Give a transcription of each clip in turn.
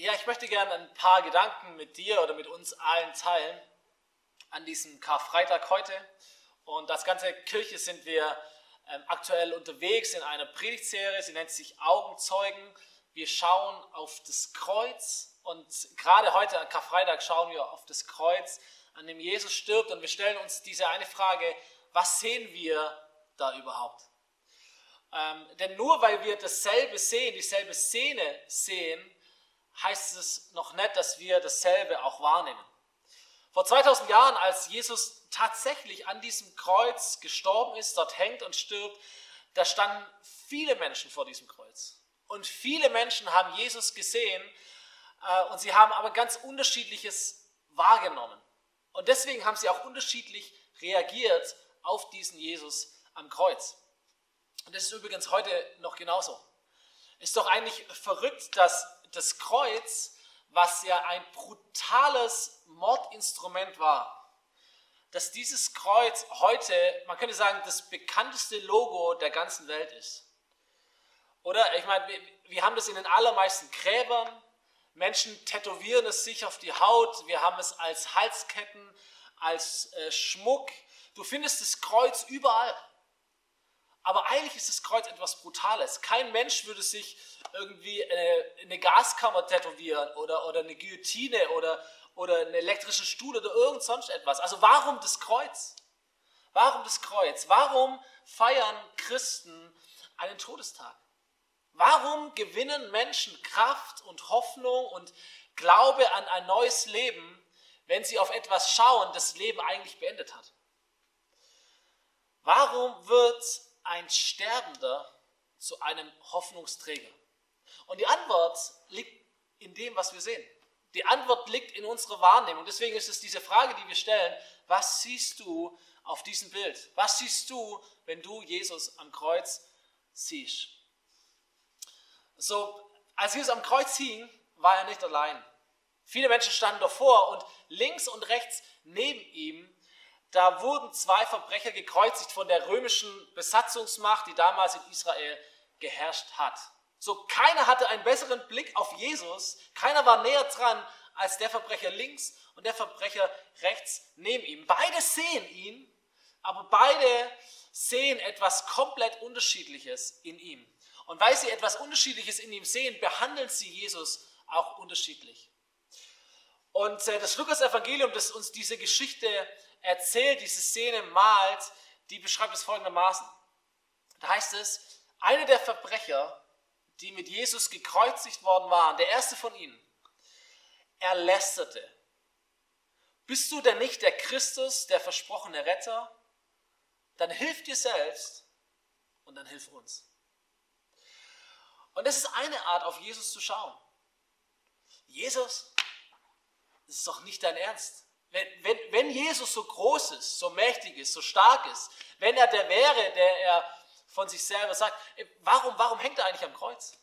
Ja, ich möchte gerne ein paar Gedanken mit dir oder mit uns allen teilen an diesem Karfreitag heute. Und als ganze Kirche sind wir ähm, aktuell unterwegs in einer Predigtserie, sie nennt sich Augenzeugen. Wir schauen auf das Kreuz und gerade heute an Karfreitag schauen wir auf das Kreuz, an dem Jesus stirbt und wir stellen uns diese eine Frage, was sehen wir da überhaupt? Ähm, denn nur weil wir dasselbe sehen, dieselbe Szene sehen, heißt es noch nicht, dass wir dasselbe auch wahrnehmen. Vor 2000 Jahren, als Jesus tatsächlich an diesem Kreuz gestorben ist, dort hängt und stirbt, da standen viele Menschen vor diesem Kreuz. Und viele Menschen haben Jesus gesehen äh, und sie haben aber ganz unterschiedliches wahrgenommen. Und deswegen haben sie auch unterschiedlich reagiert auf diesen Jesus am Kreuz. Und das ist übrigens heute noch genauso. Ist doch eigentlich verrückt, dass das Kreuz, was ja ein brutales Mordinstrument war, dass dieses Kreuz heute, man könnte sagen, das bekannteste Logo der ganzen Welt ist. Oder ich meine, wir, wir haben das in den allermeisten Gräbern. Menschen tätowieren es sich auf die Haut. Wir haben es als Halsketten, als äh, Schmuck. Du findest das Kreuz überall. Aber eigentlich ist das Kreuz etwas Brutales. Kein Mensch würde sich irgendwie eine, eine Gaskammer tätowieren oder, oder eine Guillotine oder, oder einen elektrischen Stuhl oder irgend sonst etwas. Also warum das Kreuz? Warum das Kreuz? Warum feiern Christen einen Todestag? Warum gewinnen Menschen Kraft und Hoffnung und Glaube an ein neues Leben, wenn sie auf etwas schauen, das Leben eigentlich beendet hat? Warum wird ein Sterbender zu einem Hoffnungsträger? Und die Antwort liegt in dem, was wir sehen. Die Antwort liegt in unserer Wahrnehmung. Deswegen ist es diese Frage, die wir stellen, was siehst du auf diesem Bild? Was siehst du, wenn du Jesus am Kreuz siehst? So, als Jesus am Kreuz hing, war er nicht allein. Viele Menschen standen davor und links und rechts neben ihm da wurden zwei Verbrecher gekreuzigt von der römischen Besatzungsmacht, die damals in Israel geherrscht hat. So keiner hatte einen besseren Blick auf Jesus, keiner war näher dran als der Verbrecher links und der Verbrecher rechts neben ihm. Beide sehen ihn, aber beide sehen etwas komplett Unterschiedliches in ihm. Und weil sie etwas Unterschiedliches in ihm sehen, behandeln sie Jesus auch unterschiedlich. Und äh, das Lukas-Evangelium, das uns diese Geschichte erzählt, diese Szene malt, die beschreibt es folgendermaßen. Da heißt es, einer der Verbrecher, die mit Jesus gekreuzigt worden waren, der erste von ihnen, er lästerte. Bist du denn nicht der Christus, der versprochene Retter? Dann hilf dir selbst und dann hilf uns. Und das ist eine Art, auf Jesus zu schauen. Jesus, das ist doch nicht dein Ernst. Wenn, wenn, wenn Jesus so groß ist, so mächtig ist, so stark ist, wenn er der wäre, der er von sich selber sagt, warum, warum hängt er eigentlich am Kreuz?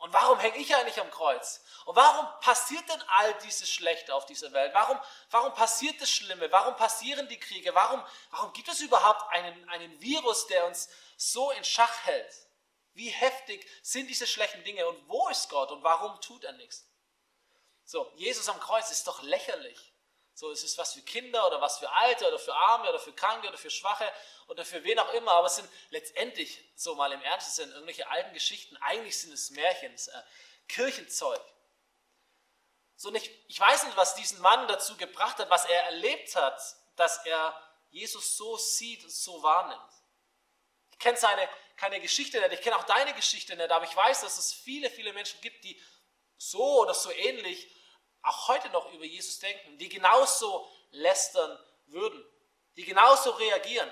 Und warum hänge ich eigentlich am Kreuz? Und warum passiert denn all dieses Schlechte auf dieser Welt? Warum, warum passiert das Schlimme? Warum passieren die Kriege? Warum, warum gibt es überhaupt einen, einen Virus, der uns so in Schach hält? Wie heftig sind diese schlechten Dinge? Und wo ist Gott? Und warum tut er nichts? So, Jesus am Kreuz ist doch lächerlich. So, es ist was für Kinder oder was für Alte oder für Arme oder für Kranke oder für Schwache oder für wen auch immer. Aber es sind letztendlich, so mal im Ernst, es sind irgendwelche alten Geschichten. Eigentlich sind es Märchen, es äh, Kirchenzeug. So, nicht, ich weiß nicht, was diesen Mann dazu gebracht hat, was er erlebt hat, dass er Jesus so sieht und so wahrnimmt. Ich kenne seine keine Geschichte nicht, ich kenne auch deine Geschichte nicht, aber ich weiß, dass es viele, viele Menschen gibt, die so oder so ähnlich auch heute noch über Jesus denken, die genauso lästern würden, die genauso reagieren,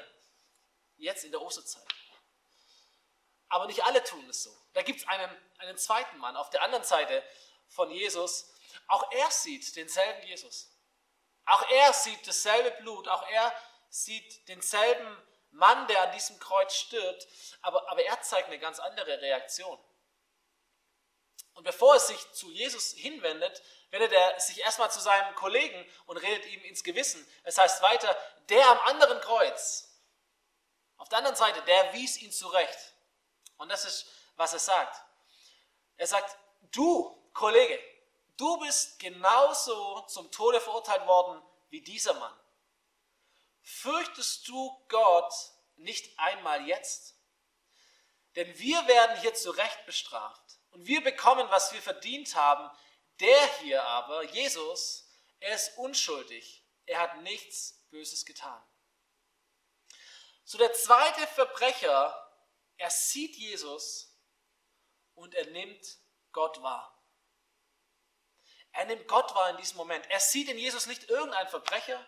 jetzt in der Osterzeit. Aber nicht alle tun es so. Da gibt es einen, einen zweiten Mann auf der anderen Seite von Jesus. Auch er sieht denselben Jesus. Auch er sieht dasselbe Blut. Auch er sieht denselben Mann, der an diesem Kreuz stirbt. Aber, aber er zeigt eine ganz andere Reaktion. Und bevor er sich zu Jesus hinwendet, wendet er sich erstmal zu seinem Kollegen und redet ihm ins Gewissen. Es heißt weiter, der am anderen Kreuz, auf der anderen Seite, der wies ihn zurecht. Und das ist, was er sagt. Er sagt, du, Kollege, Du bist genauso zum Tode verurteilt worden wie dieser Mann. Fürchtest du Gott nicht einmal jetzt? Denn wir werden hier zu Recht bestraft und wir bekommen, was wir verdient haben. Der hier aber, Jesus, er ist unschuldig. Er hat nichts Böses getan. So der zweite Verbrecher, er sieht Jesus und er nimmt Gott wahr. Er nimmt Gott wahr in diesem Moment. Er sieht in Jesus nicht irgendeinen Verbrecher,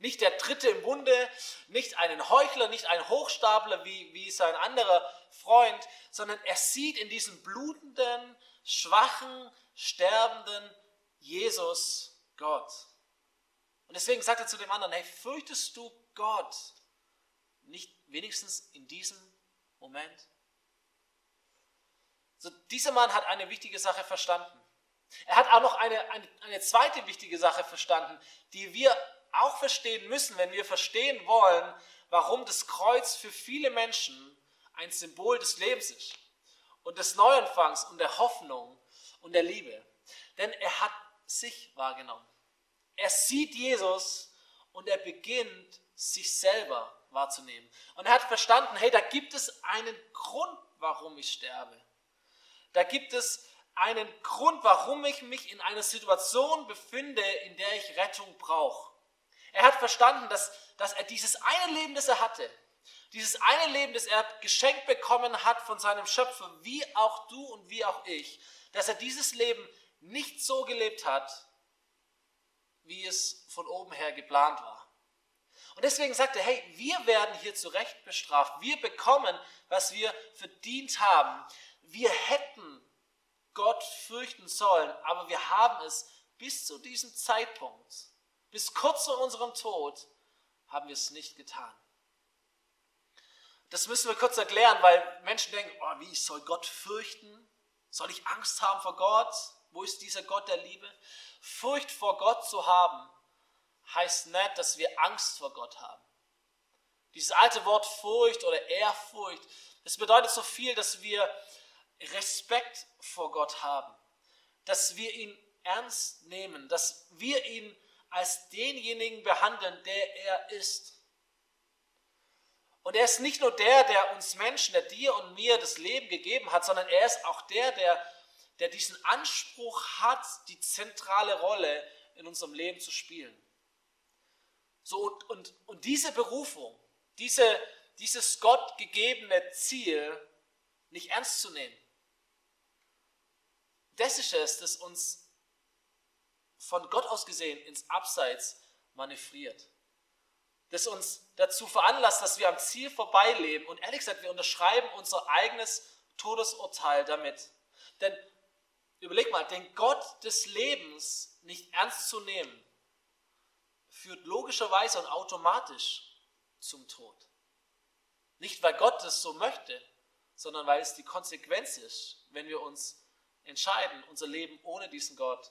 nicht der Dritte im Bunde, nicht einen Heuchler, nicht einen Hochstapler wie, wie sein anderer Freund, sondern er sieht in diesem blutenden, schwachen, sterbenden Jesus Gott. Und deswegen sagt er zu dem anderen, hey, fürchtest du Gott nicht wenigstens in diesem Moment? So, dieser Mann hat eine wichtige Sache verstanden. Er hat auch noch eine, eine, eine zweite wichtige Sache verstanden, die wir auch verstehen müssen, wenn wir verstehen wollen, warum das Kreuz für viele Menschen ein Symbol des Lebens ist und des Neuanfangs und der Hoffnung und der Liebe. Denn er hat sich wahrgenommen. Er sieht Jesus und er beginnt sich selber wahrzunehmen. Und er hat verstanden, hey, da gibt es einen Grund, warum ich sterbe. Da gibt es einen Grund, warum ich mich in einer Situation befinde, in der ich Rettung brauche. Er hat verstanden, dass, dass er dieses eine Leben, das er hatte, dieses eine Leben, das er geschenkt bekommen hat von seinem Schöpfer, wie auch du und wie auch ich, dass er dieses Leben nicht so gelebt hat, wie es von oben her geplant war. Und deswegen sagt er, hey, wir werden hier zurecht bestraft. Wir bekommen, was wir verdient haben. Wir hätten Gott fürchten sollen, aber wir haben es bis zu diesem Zeitpunkt bis kurz vor unserem Tod haben wir es nicht getan. Das müssen wir kurz erklären, weil Menschen denken, oh, wie soll Gott fürchten? Soll ich Angst haben vor Gott? Wo ist dieser Gott der Liebe? Furcht vor Gott zu haben, heißt nicht, dass wir Angst vor Gott haben. Dieses alte Wort Furcht oder Ehrfurcht, das bedeutet so viel, dass wir Respekt vor Gott haben, dass wir ihn ernst nehmen, dass wir ihn als denjenigen behandeln, der er ist. Und er ist nicht nur der, der uns Menschen, der dir und mir das Leben gegeben hat, sondern er ist auch der, der, der diesen Anspruch hat, die zentrale Rolle in unserem Leben zu spielen. So, und, und, und diese Berufung, diese, dieses Gott gegebene Ziel nicht ernst zu nehmen, das ist es, das uns von Gott aus gesehen ins Abseits manövriert. Das uns dazu veranlasst, dass wir am Ziel vorbeileben. Und ehrlich gesagt, wir unterschreiben unser eigenes Todesurteil damit. Denn überleg mal, den Gott des Lebens nicht ernst zu nehmen, führt logischerweise und automatisch zum Tod. Nicht, weil Gott es so möchte, sondern weil es die Konsequenz ist, wenn wir uns entscheiden, unser Leben ohne diesen Gott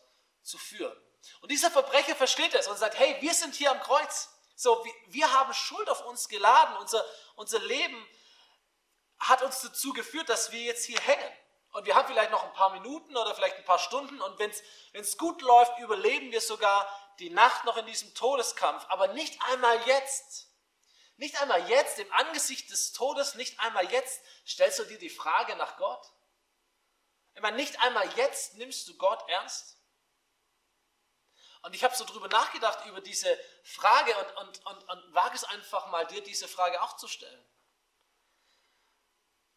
zu führen. Und dieser Verbrecher versteht es und sagt, hey, wir sind hier am Kreuz. So, wir, wir haben Schuld auf uns geladen. Unser, unser Leben hat uns dazu geführt, dass wir jetzt hier hängen. Und wir haben vielleicht noch ein paar Minuten oder vielleicht ein paar Stunden. Und wenn es gut läuft, überleben wir sogar die Nacht noch in diesem Todeskampf. Aber nicht einmal jetzt. Nicht einmal jetzt im Angesicht des Todes, nicht einmal jetzt stellst du dir die Frage nach Gott. Ich meine, nicht einmal jetzt nimmst du Gott ernst. Und ich habe so drüber nachgedacht, über diese Frage und, und, und, und wage es einfach mal, dir diese Frage auch zu stellen.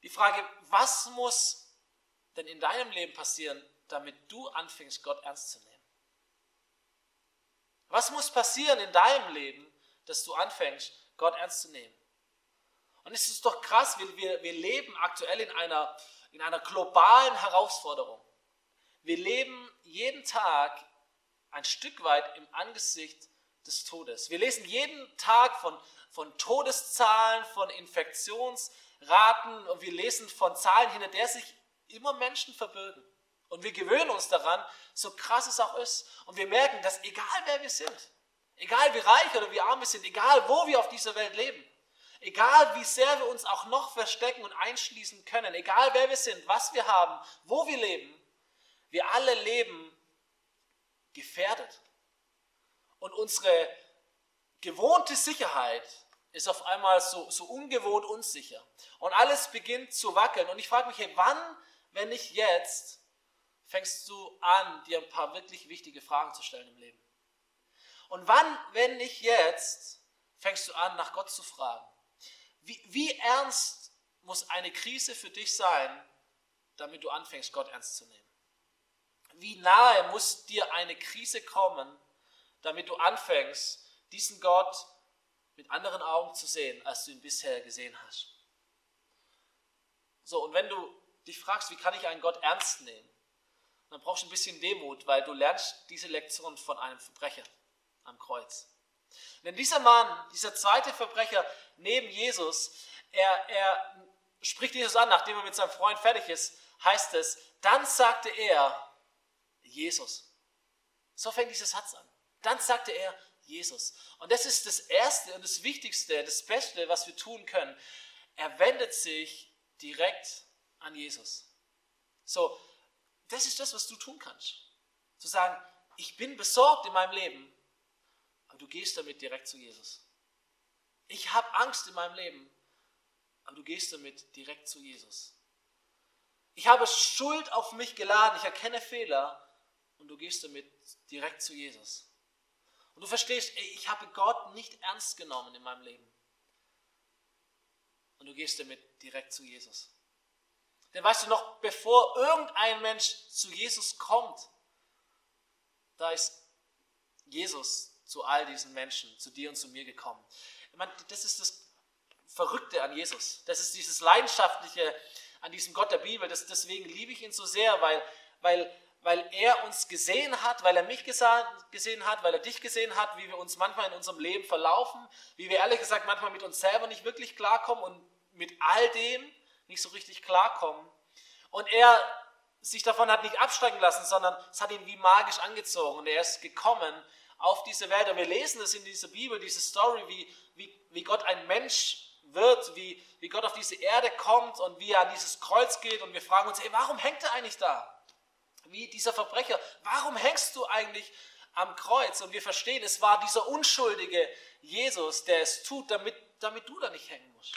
Die Frage, was muss denn in deinem Leben passieren, damit du anfängst, Gott ernst zu nehmen? Was muss passieren in deinem Leben, dass du anfängst, Gott ernst zu nehmen? Und es ist doch krass, wir, wir, wir leben aktuell in einer, in einer globalen Herausforderung. Wir leben jeden Tag ein Stück weit im Angesicht des Todes. Wir lesen jeden Tag von, von Todeszahlen, von Infektionsraten und wir lesen von Zahlen, hinter der sich immer Menschen verbirgen. Und wir gewöhnen uns daran, so krass es auch ist. Und wir merken, dass egal wer wir sind, egal wie reich oder wie arm wir sind, egal wo wir auf dieser Welt leben, egal wie sehr wir uns auch noch verstecken und einschließen können, egal wer wir sind, was wir haben, wo wir leben, wir alle leben unsere gewohnte Sicherheit ist auf einmal so, so ungewohnt unsicher. Und alles beginnt zu wackeln. Und ich frage mich, hey, wann, wenn nicht jetzt, fängst du an, dir ein paar wirklich wichtige Fragen zu stellen im Leben? Und wann, wenn nicht jetzt, fängst du an, nach Gott zu fragen? Wie, wie ernst muss eine Krise für dich sein, damit du anfängst, Gott ernst zu nehmen? Wie nahe muss dir eine Krise kommen, damit du anfängst, diesen Gott mit anderen Augen zu sehen, als du ihn bisher gesehen hast. So, und wenn du dich fragst, wie kann ich einen Gott ernst nehmen, dann brauchst du ein bisschen Demut, weil du lernst diese Lektion von einem Verbrecher am Kreuz. Denn dieser Mann, dieser zweite Verbrecher neben Jesus, er, er spricht Jesus an, nachdem er mit seinem Freund fertig ist, heißt es, dann sagte er, Jesus. So fängt dieser Satz an. Dann sagte er, Jesus. Und das ist das Erste und das Wichtigste, das Beste, was wir tun können. Er wendet sich direkt an Jesus. So, das ist das, was du tun kannst. Zu sagen, ich bin besorgt in meinem Leben, aber du gehst damit direkt zu Jesus. Ich habe Angst in meinem Leben, aber du gehst damit direkt zu Jesus. Ich habe Schuld auf mich geladen, ich erkenne Fehler und du gehst damit direkt zu Jesus. Und du verstehst, ey, ich habe Gott nicht ernst genommen in meinem Leben. Und du gehst damit direkt zu Jesus. Denn weißt du noch, bevor irgendein Mensch zu Jesus kommt, da ist Jesus zu all diesen Menschen, zu dir und zu mir gekommen. Ich meine, das ist das Verrückte an Jesus. Das ist dieses Leidenschaftliche an diesem Gott der Bibel. Das, deswegen liebe ich ihn so sehr, weil, weil weil er uns gesehen hat, weil er mich gesehen hat, weil er dich gesehen hat, wie wir uns manchmal in unserem Leben verlaufen, wie wir ehrlich gesagt manchmal mit uns selber nicht wirklich klarkommen und mit all dem nicht so richtig klarkommen. Und er sich davon hat nicht absteigen lassen, sondern es hat ihn wie magisch angezogen und er ist gekommen auf diese Welt. Und wir lesen es in dieser Bibel, diese Story, wie, wie, wie Gott ein Mensch wird, wie, wie Gott auf diese Erde kommt und wie er an dieses Kreuz geht und wir fragen uns, ey, warum hängt er eigentlich da? Wie dieser Verbrecher. Warum hängst du eigentlich am Kreuz? Und wir verstehen, es war dieser unschuldige Jesus, der es tut, damit, damit du da nicht hängen musst.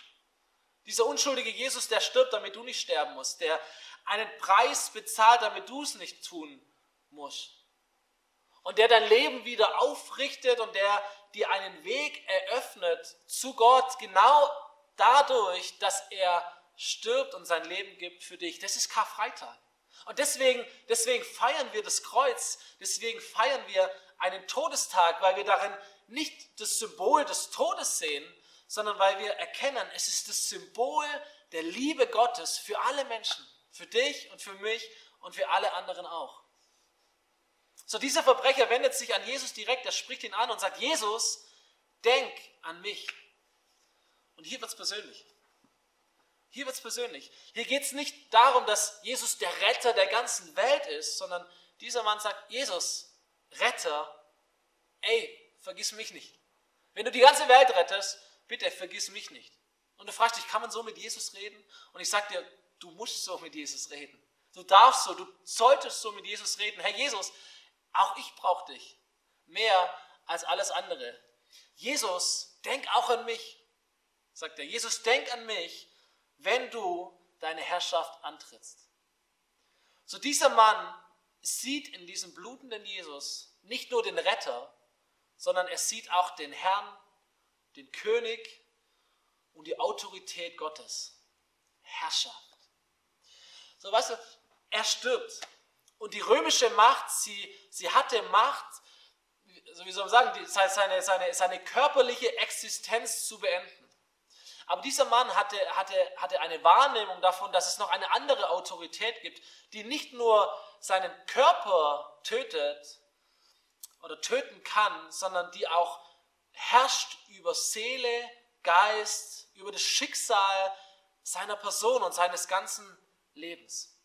Dieser unschuldige Jesus, der stirbt, damit du nicht sterben musst, der einen Preis bezahlt, damit du es nicht tun musst. Und der dein Leben wieder aufrichtet und der dir einen Weg eröffnet zu Gott, genau dadurch, dass er stirbt und sein Leben gibt für dich. Das ist Karfreitag. Und deswegen, deswegen feiern wir das Kreuz, deswegen feiern wir einen Todestag, weil wir darin nicht das Symbol des Todes sehen, sondern weil wir erkennen, es ist das Symbol der Liebe Gottes für alle Menschen, für dich und für mich und für alle anderen auch. So, dieser Verbrecher wendet sich an Jesus direkt, er spricht ihn an und sagt, Jesus, denk an mich. Und hier wird es persönlich. Hier wird es persönlich. Hier geht es nicht darum, dass Jesus der Retter der ganzen Welt ist, sondern dieser Mann sagt, Jesus, Retter, ey, vergiss mich nicht. Wenn du die ganze Welt rettest, bitte vergiss mich nicht. Und du fragst dich, kann man so mit Jesus reden? Und ich sage dir, du musst so mit Jesus reden. Du darfst so, du solltest so mit Jesus reden. Herr Jesus, auch ich brauche dich mehr als alles andere. Jesus, denk auch an mich, sagt er. Jesus, denk an mich wenn du deine Herrschaft antrittst. So dieser Mann sieht in diesem blutenden Jesus nicht nur den Retter, sondern er sieht auch den Herrn, den König und die Autorität Gottes. Herrschaft. So weißt du, er stirbt. Und die römische Macht, sie, sie hatte Macht, so wie soll man sagen, seine, seine, seine körperliche Existenz zu beenden. Aber dieser Mann hatte, hatte, hatte eine Wahrnehmung davon, dass es noch eine andere Autorität gibt, die nicht nur seinen Körper tötet oder töten kann, sondern die auch herrscht über Seele, Geist, über das Schicksal seiner Person und seines ganzen Lebens.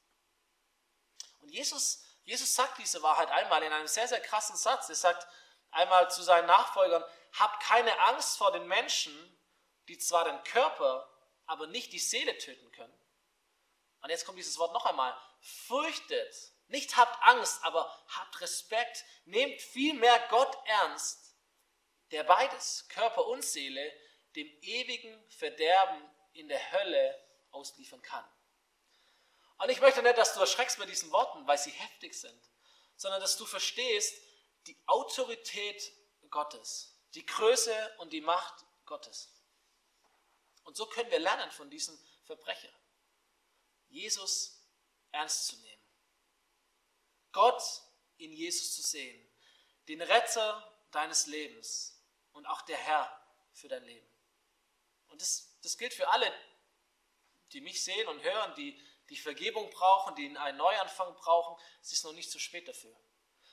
Und Jesus, Jesus sagt diese Wahrheit einmal in einem sehr, sehr krassen Satz. Er sagt einmal zu seinen Nachfolgern, habt keine Angst vor den Menschen, die zwar den Körper, aber nicht die Seele töten können. Und jetzt kommt dieses Wort noch einmal. Fürchtet, nicht habt Angst, aber habt Respekt, nehmt vielmehr Gott ernst, der beides, Körper und Seele, dem ewigen Verderben in der Hölle ausliefern kann. Und ich möchte nicht, dass du erschreckst bei diesen Worten, weil sie heftig sind, sondern dass du verstehst die Autorität Gottes, die Größe und die Macht Gottes. Und so können wir lernen von diesem Verbrecher, Jesus ernst zu nehmen. Gott in Jesus zu sehen, den Retter deines Lebens und auch der Herr für dein Leben. Und das, das gilt für alle, die mich sehen und hören, die die Vergebung brauchen, die einen Neuanfang brauchen. Es ist noch nicht zu spät dafür.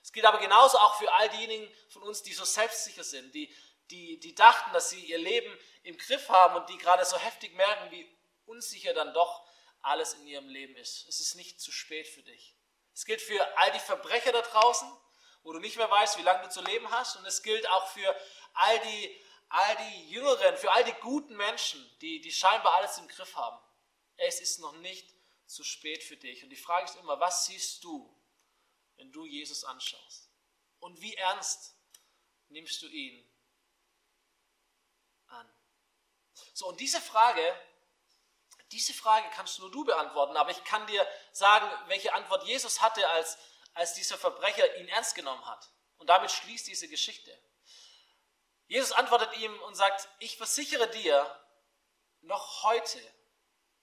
Es gilt aber genauso auch für all diejenigen von uns, die so selbstsicher sind, die, die, die dachten, dass sie ihr Leben im Griff haben und die gerade so heftig merken, wie unsicher dann doch alles in ihrem Leben ist. Es ist nicht zu spät für dich. Es gilt für all die Verbrecher da draußen, wo du nicht mehr weißt, wie lange du zu leben hast. Und es gilt auch für all die, all die Jüngeren, für all die guten Menschen, die, die scheinbar alles im Griff haben. Es ist noch nicht zu spät für dich. Und die Frage ist immer, was siehst du, wenn du Jesus anschaust? Und wie ernst nimmst du ihn an? So, und diese Frage, diese Frage kannst nur du beantworten, aber ich kann dir sagen, welche Antwort Jesus hatte, als, als dieser Verbrecher ihn ernst genommen hat. Und damit schließt diese Geschichte. Jesus antwortet ihm und sagt, ich versichere dir, noch heute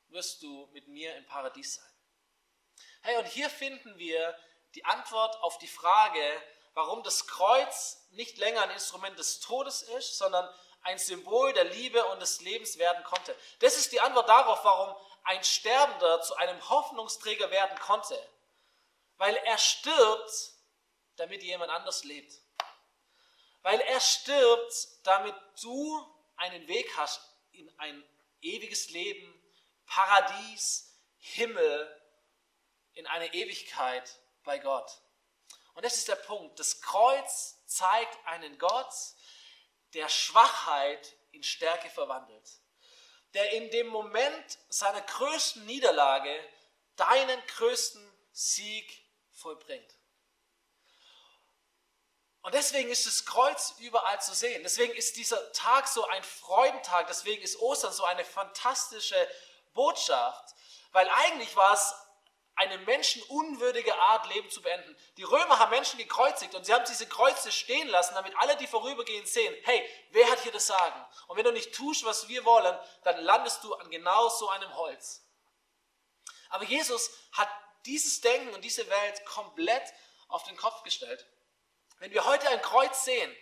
wirst du mit mir im Paradies sein. Hey, und hier finden wir die Antwort auf die Frage, warum das Kreuz nicht länger ein Instrument des Todes ist, sondern ein Symbol der Liebe und des Lebens werden konnte. Das ist die Antwort darauf, warum ein Sterbender zu einem Hoffnungsträger werden konnte. Weil er stirbt, damit jemand anders lebt. Weil er stirbt, damit du einen Weg hast in ein ewiges Leben, Paradies, Himmel, in eine Ewigkeit bei Gott. Und das ist der Punkt. Das Kreuz zeigt einen Gott, der Schwachheit in Stärke verwandelt. Der in dem Moment seiner größten Niederlage deinen größten Sieg vollbringt. Und deswegen ist das Kreuz überall zu sehen. Deswegen ist dieser Tag so ein Freudentag. Deswegen ist Ostern so eine fantastische Botschaft. Weil eigentlich war es eine menschenunwürdige Art, Leben zu beenden. Die Römer haben Menschen gekreuzigt und sie haben diese Kreuze stehen lassen, damit alle, die vorübergehen, sehen, hey, wer hat hier das Sagen? Und wenn du nicht tust, was wir wollen, dann landest du an genau so einem Holz. Aber Jesus hat dieses Denken und diese Welt komplett auf den Kopf gestellt. Wenn wir heute ein Kreuz sehen,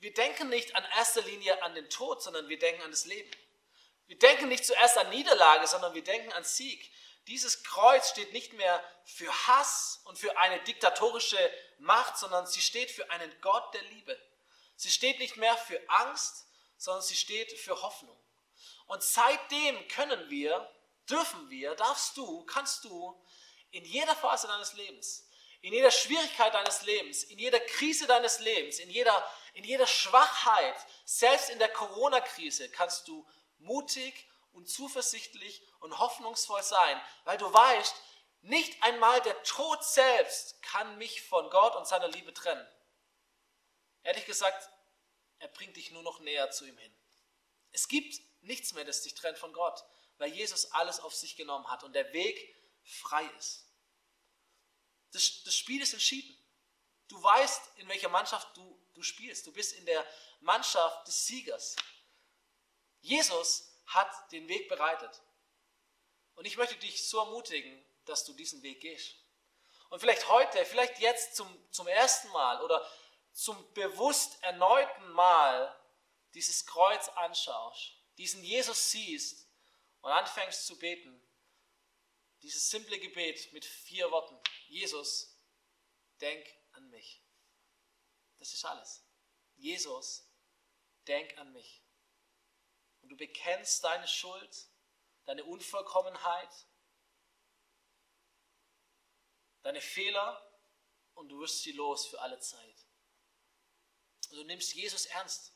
wir denken nicht an erster Linie an den Tod, sondern wir denken an das Leben. Wir denken nicht zuerst an Niederlage, sondern wir denken an Sieg. Dieses Kreuz steht nicht mehr für Hass und für eine diktatorische Macht, sondern sie steht für einen Gott der Liebe. Sie steht nicht mehr für Angst, sondern sie steht für Hoffnung. Und seitdem können wir, dürfen wir, darfst du, kannst du in jeder Phase deines Lebens, in jeder Schwierigkeit deines Lebens, in jeder Krise deines Lebens, in jeder, in jeder Schwachheit, selbst in der Corona-Krise, kannst du mutig und zuversichtlich und hoffnungsvoll sein, weil du weißt, nicht einmal der Tod selbst kann mich von Gott und seiner Liebe trennen. Ehrlich gesagt, er bringt dich nur noch näher zu ihm hin. Es gibt nichts mehr, das dich trennt von Gott, weil Jesus alles auf sich genommen hat und der Weg frei ist. Das, das Spiel ist entschieden. Du weißt, in welcher Mannschaft du, du spielst. Du bist in der Mannschaft des Siegers. Jesus hat den Weg bereitet. Und ich möchte dich so ermutigen, dass du diesen Weg gehst. Und vielleicht heute, vielleicht jetzt zum, zum ersten Mal oder zum bewusst erneuten Mal dieses Kreuz anschaust, diesen Jesus siehst und anfängst zu beten. Dieses simple Gebet mit vier Worten. Jesus, denk an mich. Das ist alles. Jesus, denk an mich und du bekennst deine Schuld, deine Unvollkommenheit, deine Fehler und du wirst sie los für alle Zeit. Und du nimmst Jesus ernst.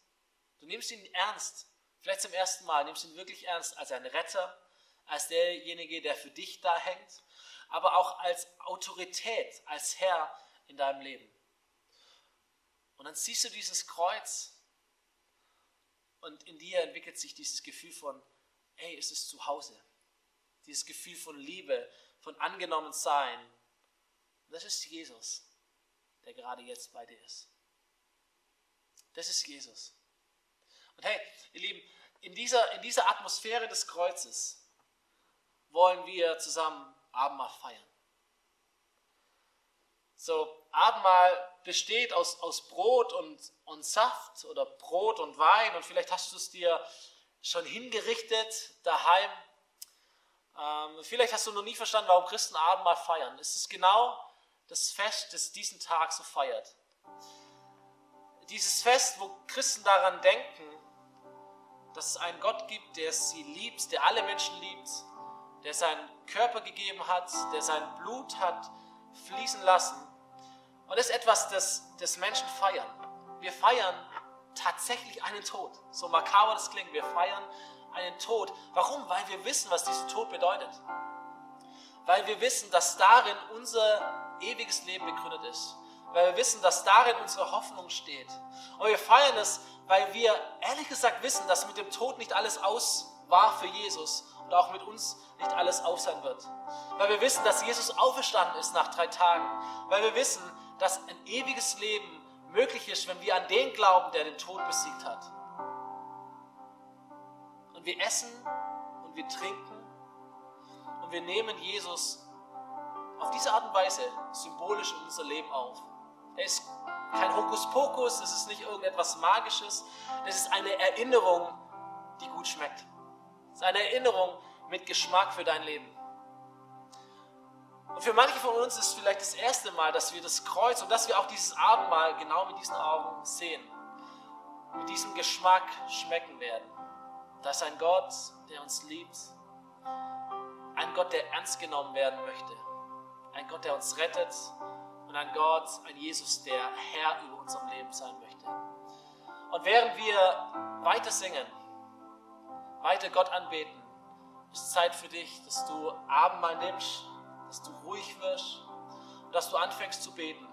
Du nimmst ihn ernst. Vielleicht zum ersten Mal, nimmst ihn wirklich ernst als ein Retter, als derjenige, der für dich da hängt, aber auch als Autorität, als Herr in deinem Leben. Und dann siehst du dieses Kreuz Und in dir entwickelt sich dieses Gefühl von, hey, es ist zu Hause. Dieses Gefühl von Liebe, von angenommen sein. Das ist Jesus, der gerade jetzt bei dir ist. Das ist Jesus. Und hey, ihr Lieben, in dieser, in dieser Atmosphäre des Kreuzes wollen wir zusammen Abendmahl feiern. So, Abendmahl besteht aus, aus Brot und, und Saft oder Brot und Wein und vielleicht hast du es dir schon hingerichtet daheim. Ähm, vielleicht hast du noch nie verstanden, warum Christen Abendmahl feiern. Es ist genau das Fest, das diesen Tag so feiert. Dieses Fest, wo Christen daran denken, dass es einen Gott gibt, der sie liebt, der alle Menschen liebt, der seinen Körper gegeben hat, der sein Blut hat fließen lassen. Und das ist etwas, das, das Menschen feiern. Wir feiern tatsächlich einen Tod. So makaber das klingt, wir feiern einen Tod. Warum? Weil wir wissen, was dieser Tod bedeutet. Weil wir wissen, dass darin unser ewiges Leben begründet ist. Weil wir wissen, dass darin unsere Hoffnung steht. Und wir feiern es, weil wir ehrlich gesagt wissen, dass mit dem Tod nicht alles aus war für Jesus und auch mit uns nicht alles auf sein wird. Weil wir wissen, dass Jesus auferstanden ist nach drei Tagen. Weil wir wissen, dass ein ewiges Leben möglich ist, wenn wir an den glauben, der den Tod besiegt hat. Und wir essen und wir trinken und wir nehmen Jesus auf diese Art und Weise symbolisch in unser Leben auf. Er ist kein Hokuspokus, es ist nicht irgendetwas Magisches, es ist eine Erinnerung, die gut schmeckt. Es ist eine Erinnerung mit Geschmack für dein Leben. Und für manche von uns ist vielleicht das erste Mal, dass wir das Kreuz und dass wir auch dieses Abendmahl genau mit diesen Augen sehen, mit diesem Geschmack schmecken werden. Da ist ein Gott, der uns liebt, ein Gott, der ernst genommen werden möchte, ein Gott, der uns rettet und ein Gott, ein Jesus, der Herr über unserem Leben sein möchte. Und während wir weiter singen, weiter Gott anbeten, ist Zeit für dich, dass du Abendmahl nimmst, dass du ruhig wirst und dass du anfängst zu beten.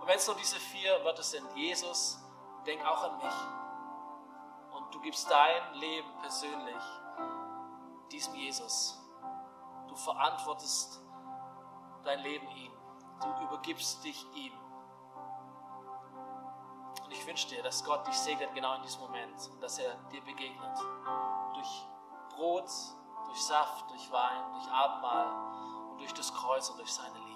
Und wenn es nur diese vier Wörter sind, Jesus, denk auch an mich. Und du gibst dein Leben persönlich diesem Jesus. Du verantwortest dein Leben ihm. Du übergibst dich ihm. Und ich wünsche dir, dass Gott dich segnet genau in diesem Moment und dass er dir begegnet. Durch Brot, durch Saft, durch Wein, durch Abendmahl durch das Kreuz und durch seine Liebe.